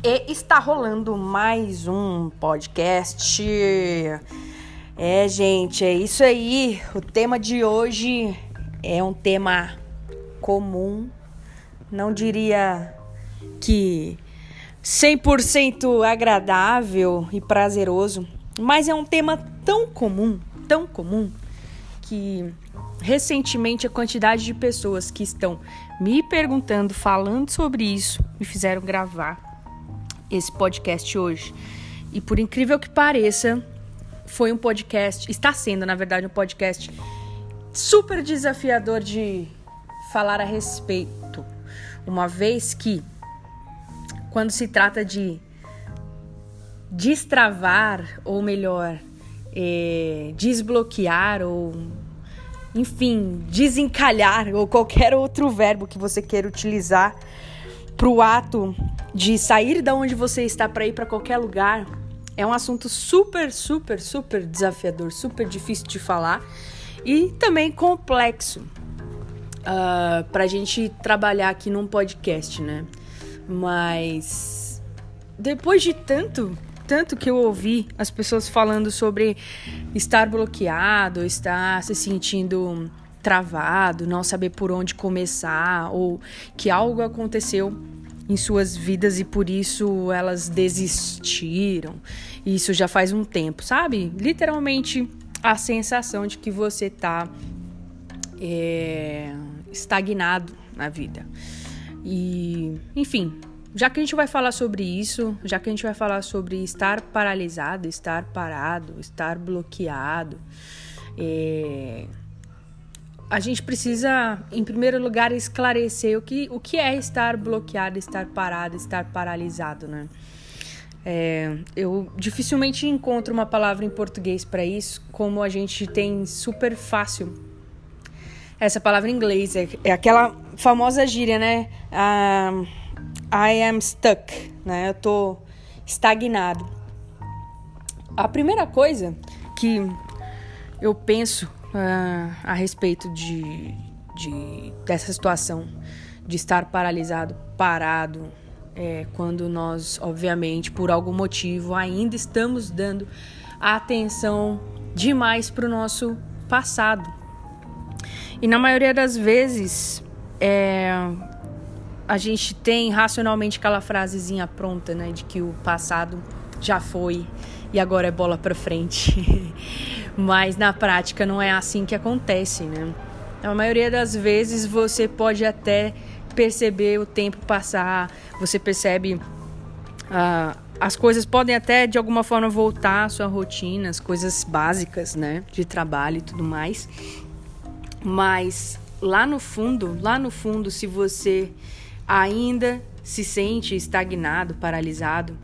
E está rolando mais um podcast. É, gente, é isso aí. O tema de hoje é um tema comum. Não diria que 100% agradável e prazeroso, mas é um tema tão comum, tão comum que recentemente a quantidade de pessoas que estão me perguntando, falando sobre isso, me fizeram gravar esse podcast hoje. E por incrível que pareça, foi um podcast, está sendo, na verdade, um podcast super desafiador de falar a respeito. Uma vez que, quando se trata de destravar, ou melhor, é, desbloquear, ou enfim, desencalhar, ou qualquer outro verbo que você queira utilizar para o ato de sair da onde você está para ir para qualquer lugar é um assunto super, super, super desafiador, super difícil de falar e também complexo uh, ah, para a gente trabalhar aqui num podcast, né? Mas depois de tanto, tanto que eu ouvi as pessoas falando sobre estar bloqueado, estar se sentindo travado, não saber por onde começar ou que algo aconteceu em suas vidas e por isso elas desistiram. Isso já faz um tempo, sabe? Literalmente a sensação de que você tá é, estagnado na vida. E, enfim, já que a gente vai falar sobre isso, já que a gente vai falar sobre estar paralisado, estar parado, estar bloqueado, é, a gente precisa, em primeiro lugar, esclarecer o que, o que é estar bloqueado, estar parado, estar paralisado, né? É, eu dificilmente encontro uma palavra em português para isso, como a gente tem super fácil essa palavra em inglês. É, é aquela famosa gíria, né? Um, I am stuck, né? Eu tô estagnado. A primeira coisa que eu penso uh, a respeito de, de, dessa situação de estar paralisado, parado, é, quando nós, obviamente, por algum motivo, ainda estamos dando atenção demais para o nosso passado. E na maioria das vezes, é, a gente tem racionalmente aquela frasezinha pronta, né, de que o passado já foi e agora é bola para frente. Mas na prática não é assim que acontece, né? A maioria das vezes você pode até perceber o tempo passar, você percebe ah, as coisas podem até de alguma forma voltar à sua rotina, as coisas básicas, né, de trabalho e tudo mais. Mas lá no fundo, lá no fundo, se você ainda se sente estagnado, paralisado,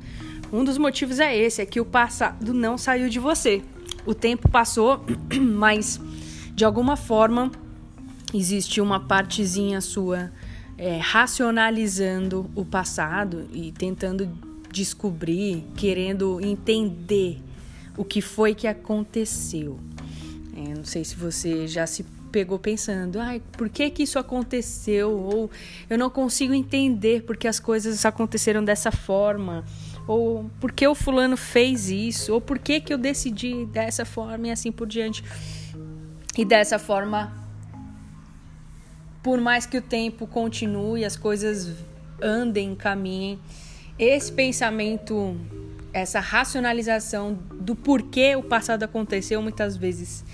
um dos motivos é esse, é que o passado não saiu de você. O tempo passou, mas de alguma forma existe uma partezinha sua é, racionalizando o passado e tentando descobrir, querendo entender o que foi que aconteceu. É, não sei se você já se pegou pensando, ai, por que que isso aconteceu? Ou eu não consigo entender porque as coisas aconteceram dessa forma ou por que o fulano fez isso, ou por que, que eu decidi dessa forma e assim por diante. E dessa forma, por mais que o tempo continue, as coisas andem, caminhem, esse pensamento, essa racionalização do porquê o passado aconteceu, muitas vezes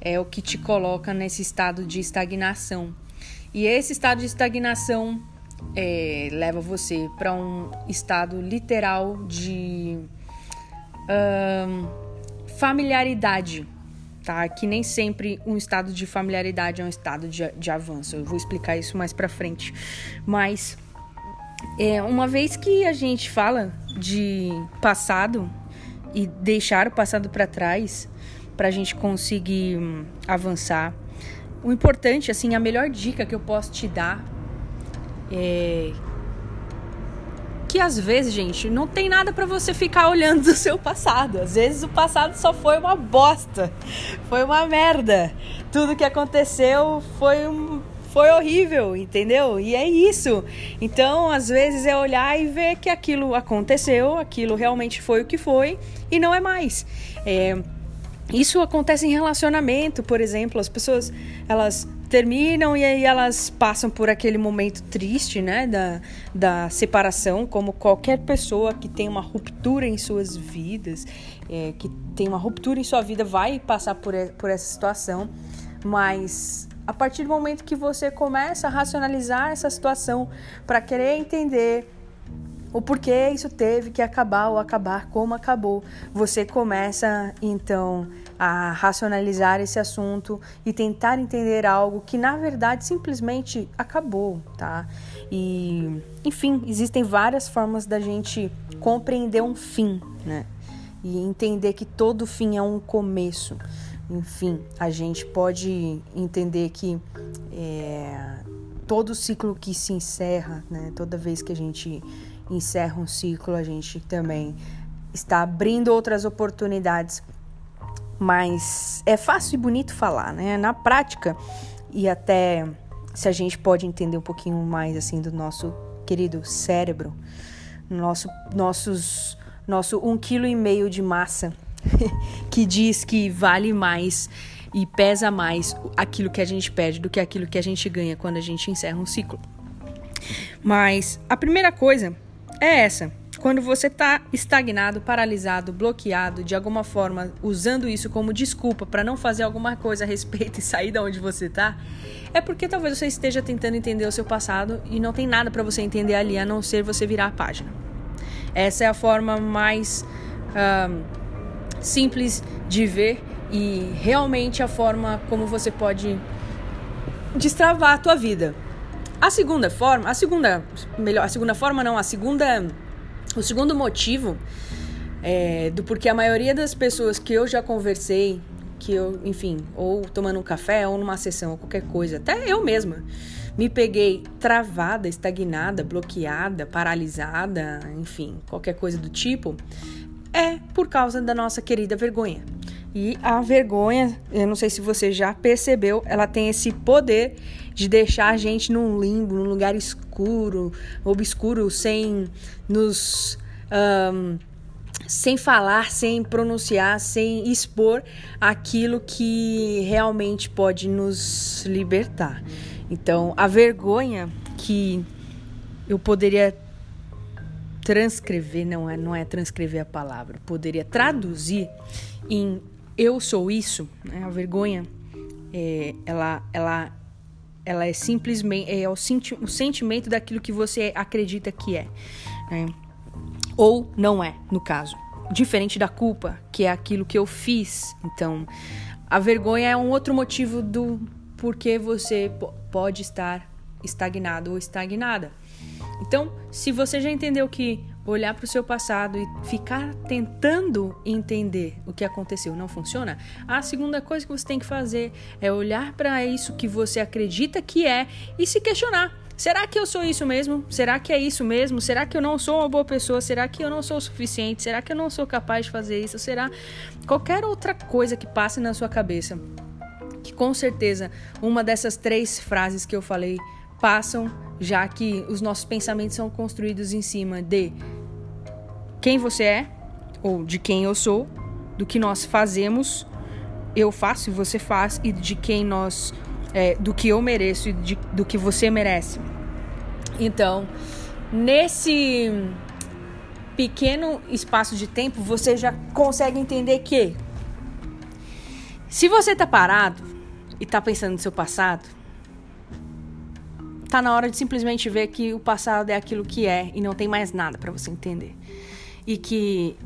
é o que te coloca nesse estado de estagnação. E esse estado de estagnação é, leva você para um estado literal de familiaridade, tá? Que nem sempre um estado de familiaridade é um estado de, de avanço. Eu vou explicar isso mais para frente. Mas é, uma vez que a gente fala de passado e deixar o passado para trás para a gente conseguir hum, avançar, o importante, assim, a melhor dica que eu posso te dar é... Que às vezes, gente, não tem nada para você ficar olhando do seu passado. Às vezes o passado só foi uma bosta, foi uma merda. Tudo que aconteceu foi um foi horrível, entendeu? E é isso. Então, às vezes é olhar e ver que aquilo aconteceu, aquilo realmente foi o que foi e não é mais. É, isso acontece em relacionamento, por exemplo, as pessoas elas terminam e aí elas passam por aquele momento triste, né, da, da separação, como qualquer pessoa que tem uma ruptura em suas vidas, é, que tem uma ruptura em sua vida vai passar por, por essa situação, mas a partir do momento que você começa a racionalizar essa situação para querer entender o porquê isso teve que acabar ou acabar como acabou. Você começa então a racionalizar esse assunto e tentar entender algo que na verdade simplesmente acabou, tá? E enfim, existem várias formas da gente compreender um fim, né? E entender que todo fim é um começo. Enfim, a gente pode entender que é, todo ciclo que se encerra, né? Toda vez que a gente encerra um ciclo, a gente também está abrindo outras oportunidades. Mas é fácil e bonito falar, né? Na prática, e até se a gente pode entender um pouquinho mais assim do nosso querido cérebro, nosso, nossos, nosso um quilo e meio de massa, que diz que vale mais e pesa mais aquilo que a gente perde do que aquilo que a gente ganha quando a gente encerra um ciclo. Mas a primeira coisa é essa. Quando você está estagnado, paralisado, bloqueado, de alguma forma usando isso como desculpa para não fazer alguma coisa a respeito e sair da onde você está, é porque talvez você esteja tentando entender o seu passado e não tem nada para você entender ali a não ser você virar a página. Essa é a forma mais um, simples de ver e realmente a forma como você pode destravar a tua vida. A segunda forma, a segunda, melhor, a segunda forma não, a segunda, o segundo motivo é, do porquê a maioria das pessoas que eu já conversei, que eu, enfim, ou tomando um café, ou numa sessão, ou qualquer coisa, até eu mesma, me peguei travada, estagnada, bloqueada, paralisada, enfim, qualquer coisa do tipo, é por causa da nossa querida vergonha. E a vergonha, eu não sei se você já percebeu, ela tem esse poder de deixar a gente num limbo, num lugar escuro, obscuro, sem nos. Um, sem falar, sem pronunciar, sem expor aquilo que realmente pode nos libertar. Então, a vergonha que eu poderia transcrever, não é, não é transcrever a palavra, poderia traduzir em eu sou isso, né? a vergonha, é, ela, ela, ela é simplesmente é o, senti o sentimento daquilo que você acredita que é, né? ou não é, no caso. Diferente da culpa, que é aquilo que eu fiz. Então, a vergonha é um outro motivo do porquê você pode estar estagnado ou estagnada. Então, se você já entendeu que olhar para o seu passado e ficar tentando entender o que aconteceu não funciona, a segunda coisa que você tem que fazer é olhar para isso que você acredita que é e se questionar. Será que eu sou isso mesmo? Será que é isso mesmo? Será que eu não sou uma boa pessoa? Será que eu não sou o suficiente? Será que eu não sou capaz de fazer isso? Será qualquer outra coisa que passe na sua cabeça? Que com certeza uma dessas três frases que eu falei passam, já que os nossos pensamentos são construídos em cima de quem você é, ou de quem eu sou, do que nós fazemos, eu faço e você faz, e de quem nós. É, do que eu mereço e de, do que você merece. Então, nesse pequeno espaço de tempo, você já consegue entender que se você tá parado e tá pensando no seu passado, tá na hora de simplesmente ver que o passado é aquilo que é e não tem mais nada para você entender. E que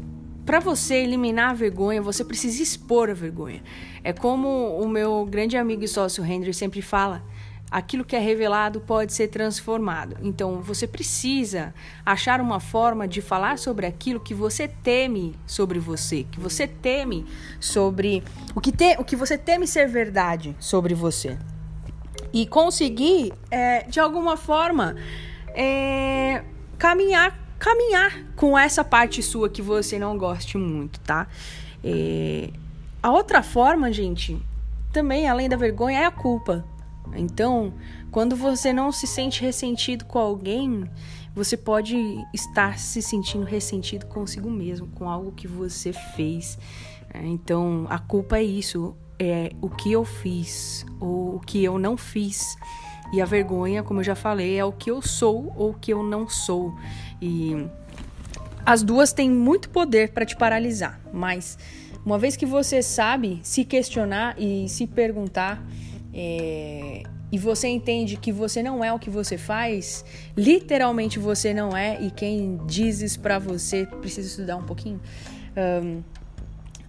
para você eliminar a vergonha, você precisa expor a vergonha. É como o meu grande amigo e sócio Henry sempre fala: aquilo que é revelado pode ser transformado. Então você precisa achar uma forma de falar sobre aquilo que você teme sobre você, que você teme sobre o que, te, o que você teme ser verdade sobre você e conseguir, é, de alguma forma, é, caminhar, caminhar com essa parte sua que você não goste muito, tá? É, a outra forma, gente, também além da vergonha, é a culpa. Então, quando você não se sente ressentido com alguém, você pode estar se sentindo ressentido consigo mesmo, com algo que você fez. É, então, a culpa é isso, é o que eu fiz ou o que eu não fiz. E a vergonha, como eu já falei, é o que eu sou ou o que eu não sou. E as duas têm muito poder para te paralisar, mas uma vez que você sabe se questionar e se perguntar, é, e você entende que você não é o que você faz, literalmente você não é, e quem diz isso pra você precisa estudar um pouquinho. Um,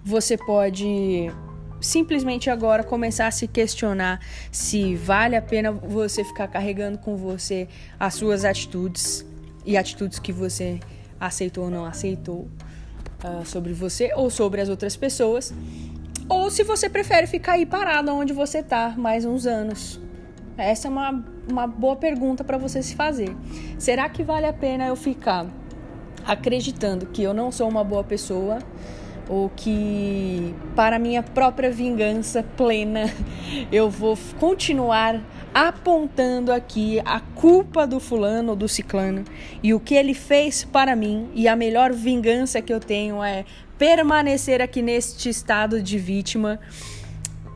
você pode simplesmente agora começar a se questionar se vale a pena você ficar carregando com você as suas atitudes e atitudes que você aceitou ou não aceitou uh, sobre você ou sobre as outras pessoas. Ou se você prefere ficar aí parado onde você tá mais uns anos. Essa é uma, uma boa pergunta para você se fazer. Será que vale a pena eu ficar acreditando que eu não sou uma boa pessoa? Ou que para minha própria vingança plena eu vou continuar apontando aqui a culpa do fulano ou do ciclano e o que ele fez para mim, e a melhor vingança que eu tenho é permanecer aqui neste estado de vítima,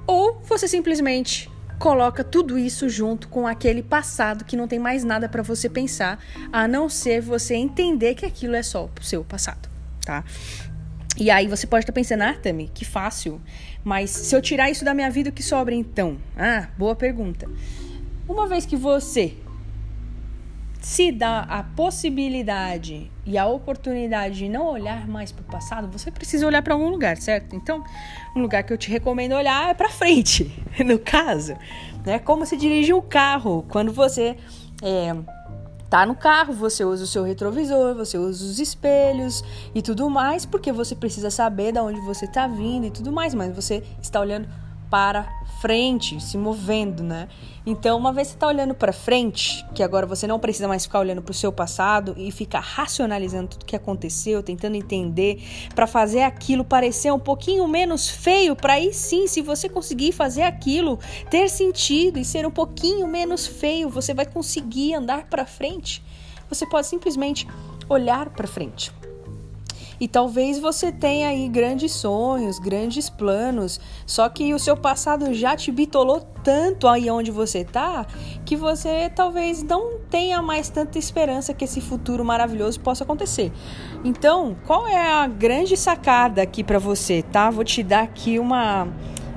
ou você simplesmente coloca tudo isso junto com aquele passado que não tem mais nada para você pensar, a não ser você entender que aquilo é só o seu passado, tá? E aí você pode estar pensando, ah, Tami, que fácil. Mas se eu tirar isso da minha vida, o que sobra então? Ah, boa pergunta. Uma vez que você se dá a possibilidade e a oportunidade de não olhar mais para o passado, você precisa olhar para algum lugar, certo? Então, um lugar que eu te recomendo olhar é para frente, no caso, né? Como se dirige um carro quando você é, tá no carro, você usa o seu retrovisor, você usa os espelhos e tudo mais, porque você precisa saber de onde você está vindo e tudo mais, mas você está olhando para frente, se movendo, né? Então, uma vez você está olhando para frente, que agora você não precisa mais ficar olhando para o seu passado e ficar racionalizando tudo que aconteceu, tentando entender, para fazer aquilo parecer um pouquinho menos feio, para aí sim, se você conseguir fazer aquilo ter sentido e ser um pouquinho menos feio, você vai conseguir andar para frente. Você pode simplesmente olhar para frente. E talvez você tenha aí grandes sonhos, grandes planos, só que o seu passado já te bitolou tanto aí onde você tá, que você talvez não tenha mais tanta esperança que esse futuro maravilhoso possa acontecer. Então, qual é a grande sacada aqui para você, tá? Vou te dar aqui uma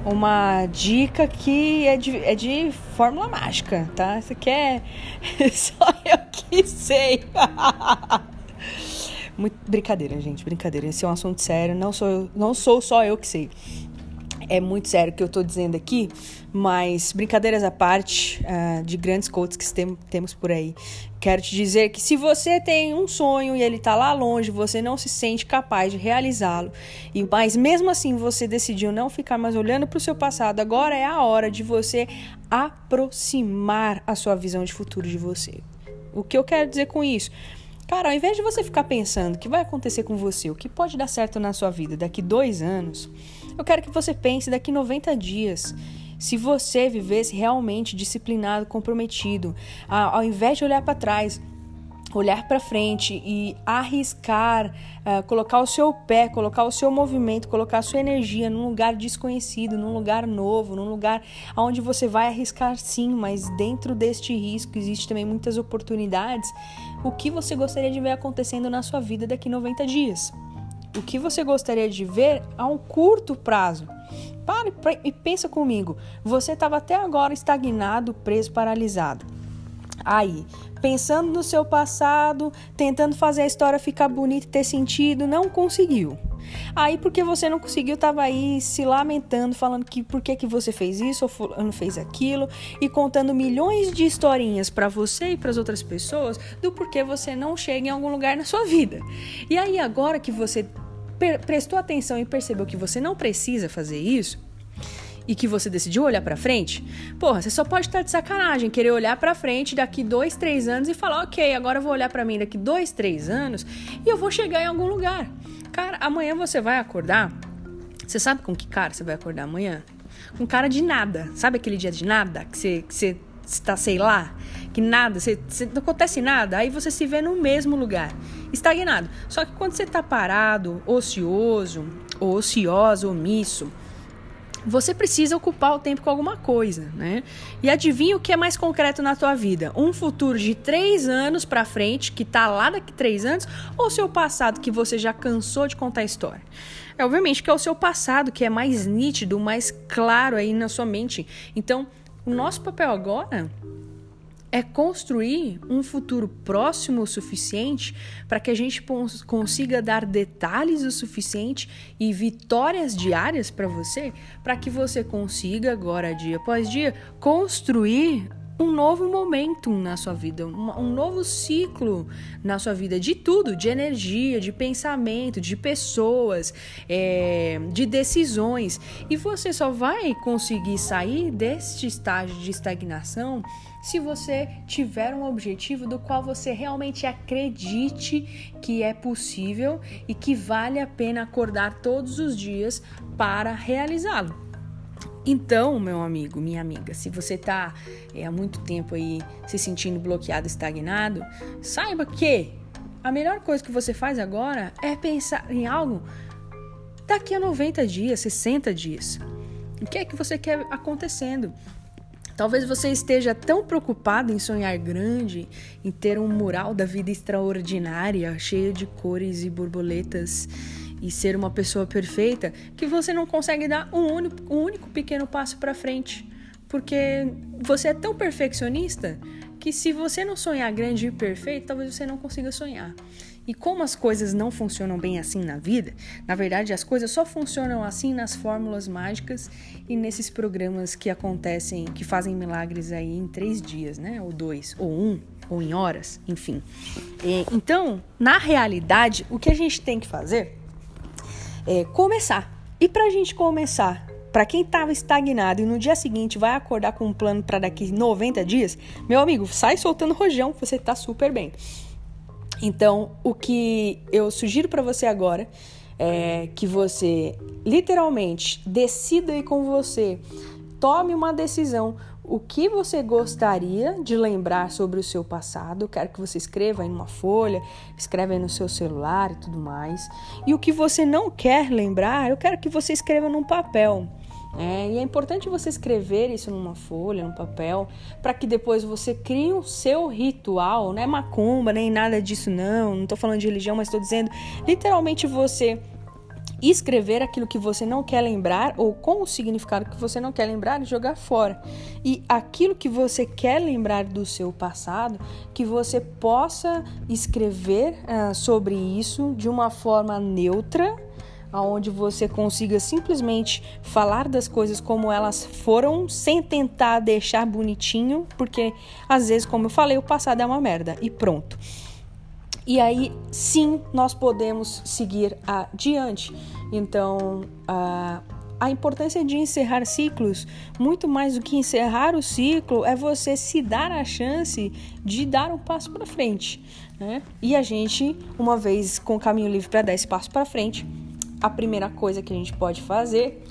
uma dica que é de, é de fórmula mágica, tá? Isso aqui é só eu que sei. Muito, brincadeira, gente, brincadeira. Esse é um assunto sério. Não sou, não sou só eu que sei. É muito sério o que eu estou dizendo aqui, mas brincadeiras à parte uh, de grandes coaches que tem, temos por aí. Quero te dizer que se você tem um sonho e ele está lá longe, você não se sente capaz de realizá-lo, e mas mesmo assim você decidiu não ficar mais olhando para o seu passado, agora é a hora de você aproximar a sua visão de futuro de você. O que eu quero dizer com isso? Cara, ao invés de você ficar pensando o que vai acontecer com você, o que pode dar certo na sua vida daqui dois anos, eu quero que você pense daqui 90 dias. Se você vivesse realmente disciplinado, comprometido, ao invés de olhar para trás, olhar para frente e arriscar, uh, colocar o seu pé, colocar o seu movimento, colocar a sua energia num lugar desconhecido, num lugar novo, num lugar onde você vai arriscar sim, mas dentro deste risco existe também muitas oportunidades. O que você gostaria de ver acontecendo na sua vida daqui 90 dias? O que você gostaria de ver a um curto prazo? Pare e pensa comigo. Você estava até agora estagnado, preso, paralisado. Aí, pensando no seu passado, tentando fazer a história ficar bonita e ter sentido, não conseguiu. Aí, porque você não conseguiu, tava aí se lamentando, falando que por que, que você fez isso ou não fez aquilo e contando milhões de historinhas para você e para as outras pessoas do porquê você não chega em algum lugar na sua vida. E aí, agora que você prestou atenção e percebeu que você não precisa fazer isso, e que você decidiu olhar para frente, porra, você só pode estar de sacanagem, querer olhar para frente daqui dois, três anos e falar, ok, agora eu vou olhar para mim daqui dois, três anos e eu vou chegar em algum lugar. Cara, amanhã você vai acordar. Você sabe com que cara você vai acordar amanhã? com cara de nada. Sabe aquele dia de nada? Que você, que você está, sei lá, que nada, você, você, não acontece nada, aí você se vê no mesmo lugar, estagnado. Só que quando você está parado, ocioso, ou ocioso, omisso, você precisa ocupar o tempo com alguma coisa, né? E adivinha o que é mais concreto na tua vida? Um futuro de três anos para frente, que tá lá daqui três anos, ou seu passado que você já cansou de contar a história? É obviamente que é o seu passado que é mais nítido, mais claro aí na sua mente. Então, o nosso papel agora é construir um futuro próximo o suficiente para que a gente consiga dar detalhes o suficiente e vitórias diárias para você, para que você consiga agora dia após dia construir um novo momento na sua vida, um, novo ciclo na sua vida, de tudo, de energia, de pensamento, de pessoas, é, de decisões. E você só vai conseguir sair deste estágio de estagnação se você tiver um objetivo do qual você realmente acredite que é possível e que vale a pena acordar todos os dias para realizá-lo. Então, meu amigo, minha amiga, se você está é, há muito tempo aí se sentindo bloqueado, estagnado, saiba que a melhor coisa que você faz agora é pensar em algo daqui a 90 dias, 60 dias. O que é que você quer acontecendo? Talvez você esteja tão preocupado em sonhar grande, em ter um mural da vida extraordinária, cheio de cores e borboletas e ser uma pessoa perfeita que você não consegue dar um único, um único pequeno passo para frente. Porque você é tão perfeccionista que se você não sonhar grande e perfeito, talvez você não consiga sonhar. E como as coisas não funcionam bem assim na vida, na verdade as coisas só funcionam assim nas fórmulas mágicas e nesses programas que acontecem, que fazem milagres aí em três dias, né? Ou dois, ou um, ou em horas, enfim. Então, na realidade, o que a gente tem que fazer é, começar. E para a gente começar, para quem estava estagnado e no dia seguinte vai acordar com um plano para daqui 90 dias, meu amigo, sai soltando rojão, você está super bem. Então, o que eu sugiro para você agora é que você literalmente decida aí com você, tome uma decisão o que você gostaria de lembrar sobre o seu passado. Eu quero que você escreva aí numa folha, escreva aí no seu celular e tudo mais. E o que você não quer lembrar, eu quero que você escreva num papel. É, e é importante você escrever isso numa folha, num papel, para que depois você crie o seu ritual, não é macumba, nem nada disso, não. Não estou falando de religião, mas estou dizendo literalmente você escrever aquilo que você não quer lembrar ou com o significado que você não quer lembrar e jogar fora. E aquilo que você quer lembrar do seu passado, que você possa escrever uh, sobre isso de uma forma neutra, aonde você consiga simplesmente falar das coisas como elas foram, sem tentar deixar bonitinho, porque às vezes, como eu falei, o passado é uma merda e pronto. E aí sim nós podemos seguir adiante. Então, a, a importância de encerrar ciclos, muito mais do que encerrar o ciclo, é você se dar a chance de dar um passo para frente. Né? E a gente, uma vez com o caminho livre para dar esse passo para frente, a primeira coisa que a gente pode fazer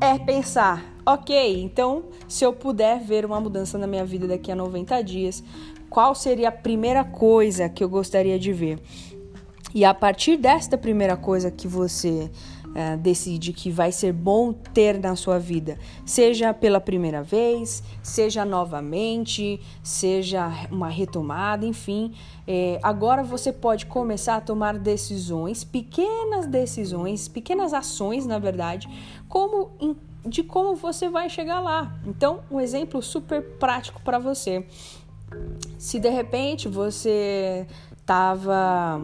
é pensar, ok, então se eu puder ver uma mudança na minha vida daqui a 90 dias, qual seria a primeira coisa que eu gostaria de ver. E a partir desta primeira coisa que você é, decide que vai ser bom ter na sua vida, seja pela primeira vez, seja novamente, seja uma retomada, enfim, é, agora você pode começar a tomar decisões, pequenas decisões, pequenas ações, na verdade, como de como você vai chegar lá. Então, um exemplo super prático para você. Se de repente você estava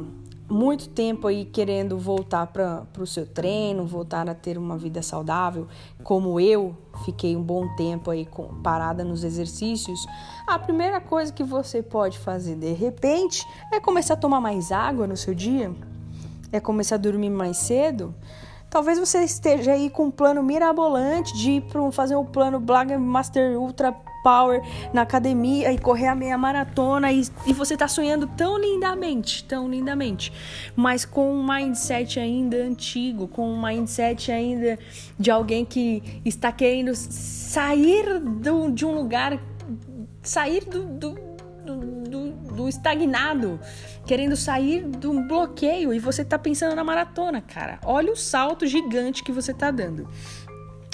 muito tempo aí querendo voltar para o seu treino, voltar a ter uma vida saudável, como eu fiquei um bom tempo aí parada nos exercícios, a primeira coisa que você pode fazer de repente é começar a tomar mais água no seu dia, é começar a dormir mais cedo. Talvez você esteja aí com um plano mirabolante de ir para fazer um plano Black Master Ultra power na academia e correr a meia maratona e, e você tá sonhando tão lindamente, tão lindamente, mas com um mindset ainda antigo, com um mindset ainda de alguém que está querendo sair do, de um lugar, sair do, do, do, do estagnado, querendo sair de um bloqueio e você tá pensando na maratona, cara. Olha o salto gigante que você tá dando.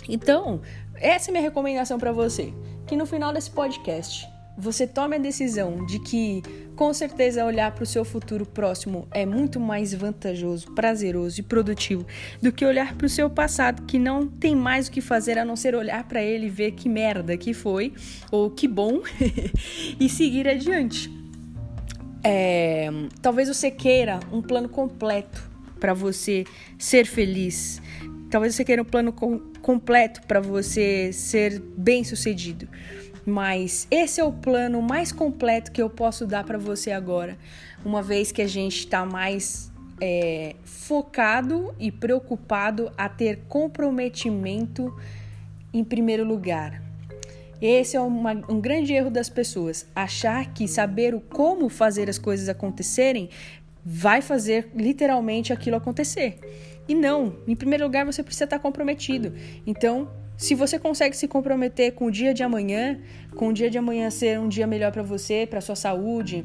Então, essa é minha recomendação para você, que no final desse podcast você tome a decisão de que, com certeza, olhar para o seu futuro próximo é muito mais vantajoso, prazeroso e produtivo do que olhar para o seu passado, que não tem mais o que fazer a não ser olhar para ele e ver que merda que foi ou que bom e seguir adiante. É, talvez você queira um plano completo para você ser feliz. Talvez você queira um plano com, completo para você ser bem sucedido. Mas esse é o plano mais completo que eu posso dar para você agora, uma vez que a gente está mais é, focado e preocupado a ter comprometimento em primeiro lugar. Esse é uma, um grande erro das pessoas, achar que saber o como fazer as coisas acontecerem vai fazer literalmente aquilo acontecer. E não, em primeiro lugar você precisa estar comprometido. Então, se você consegue se comprometer com o dia de amanhã, com o dia de amanhã ser um dia melhor para você, para sua saúde,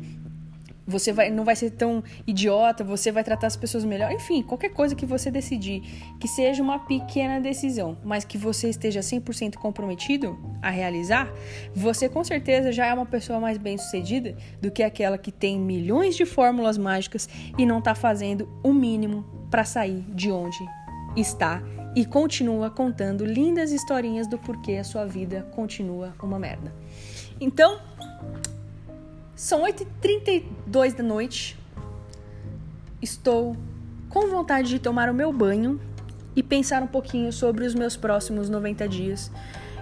você vai, não vai ser tão idiota, você vai tratar as pessoas melhor. Enfim, qualquer coisa que você decidir, que seja uma pequena decisão, mas que você esteja 100% comprometido a realizar, você com certeza já é uma pessoa mais bem-sucedida do que aquela que tem milhões de fórmulas mágicas e não está fazendo o mínimo para sair de onde está e continua contando lindas historinhas do porquê a sua vida continua uma merda. Então, são 8h32 da noite. Estou com vontade de tomar o meu banho e pensar um pouquinho sobre os meus próximos 90 dias.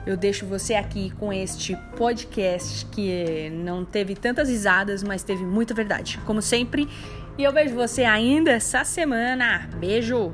Eu deixo você aqui com este podcast que não teve tantas risadas, mas teve muita verdade, como sempre. E eu vejo você ainda essa semana. Beijo!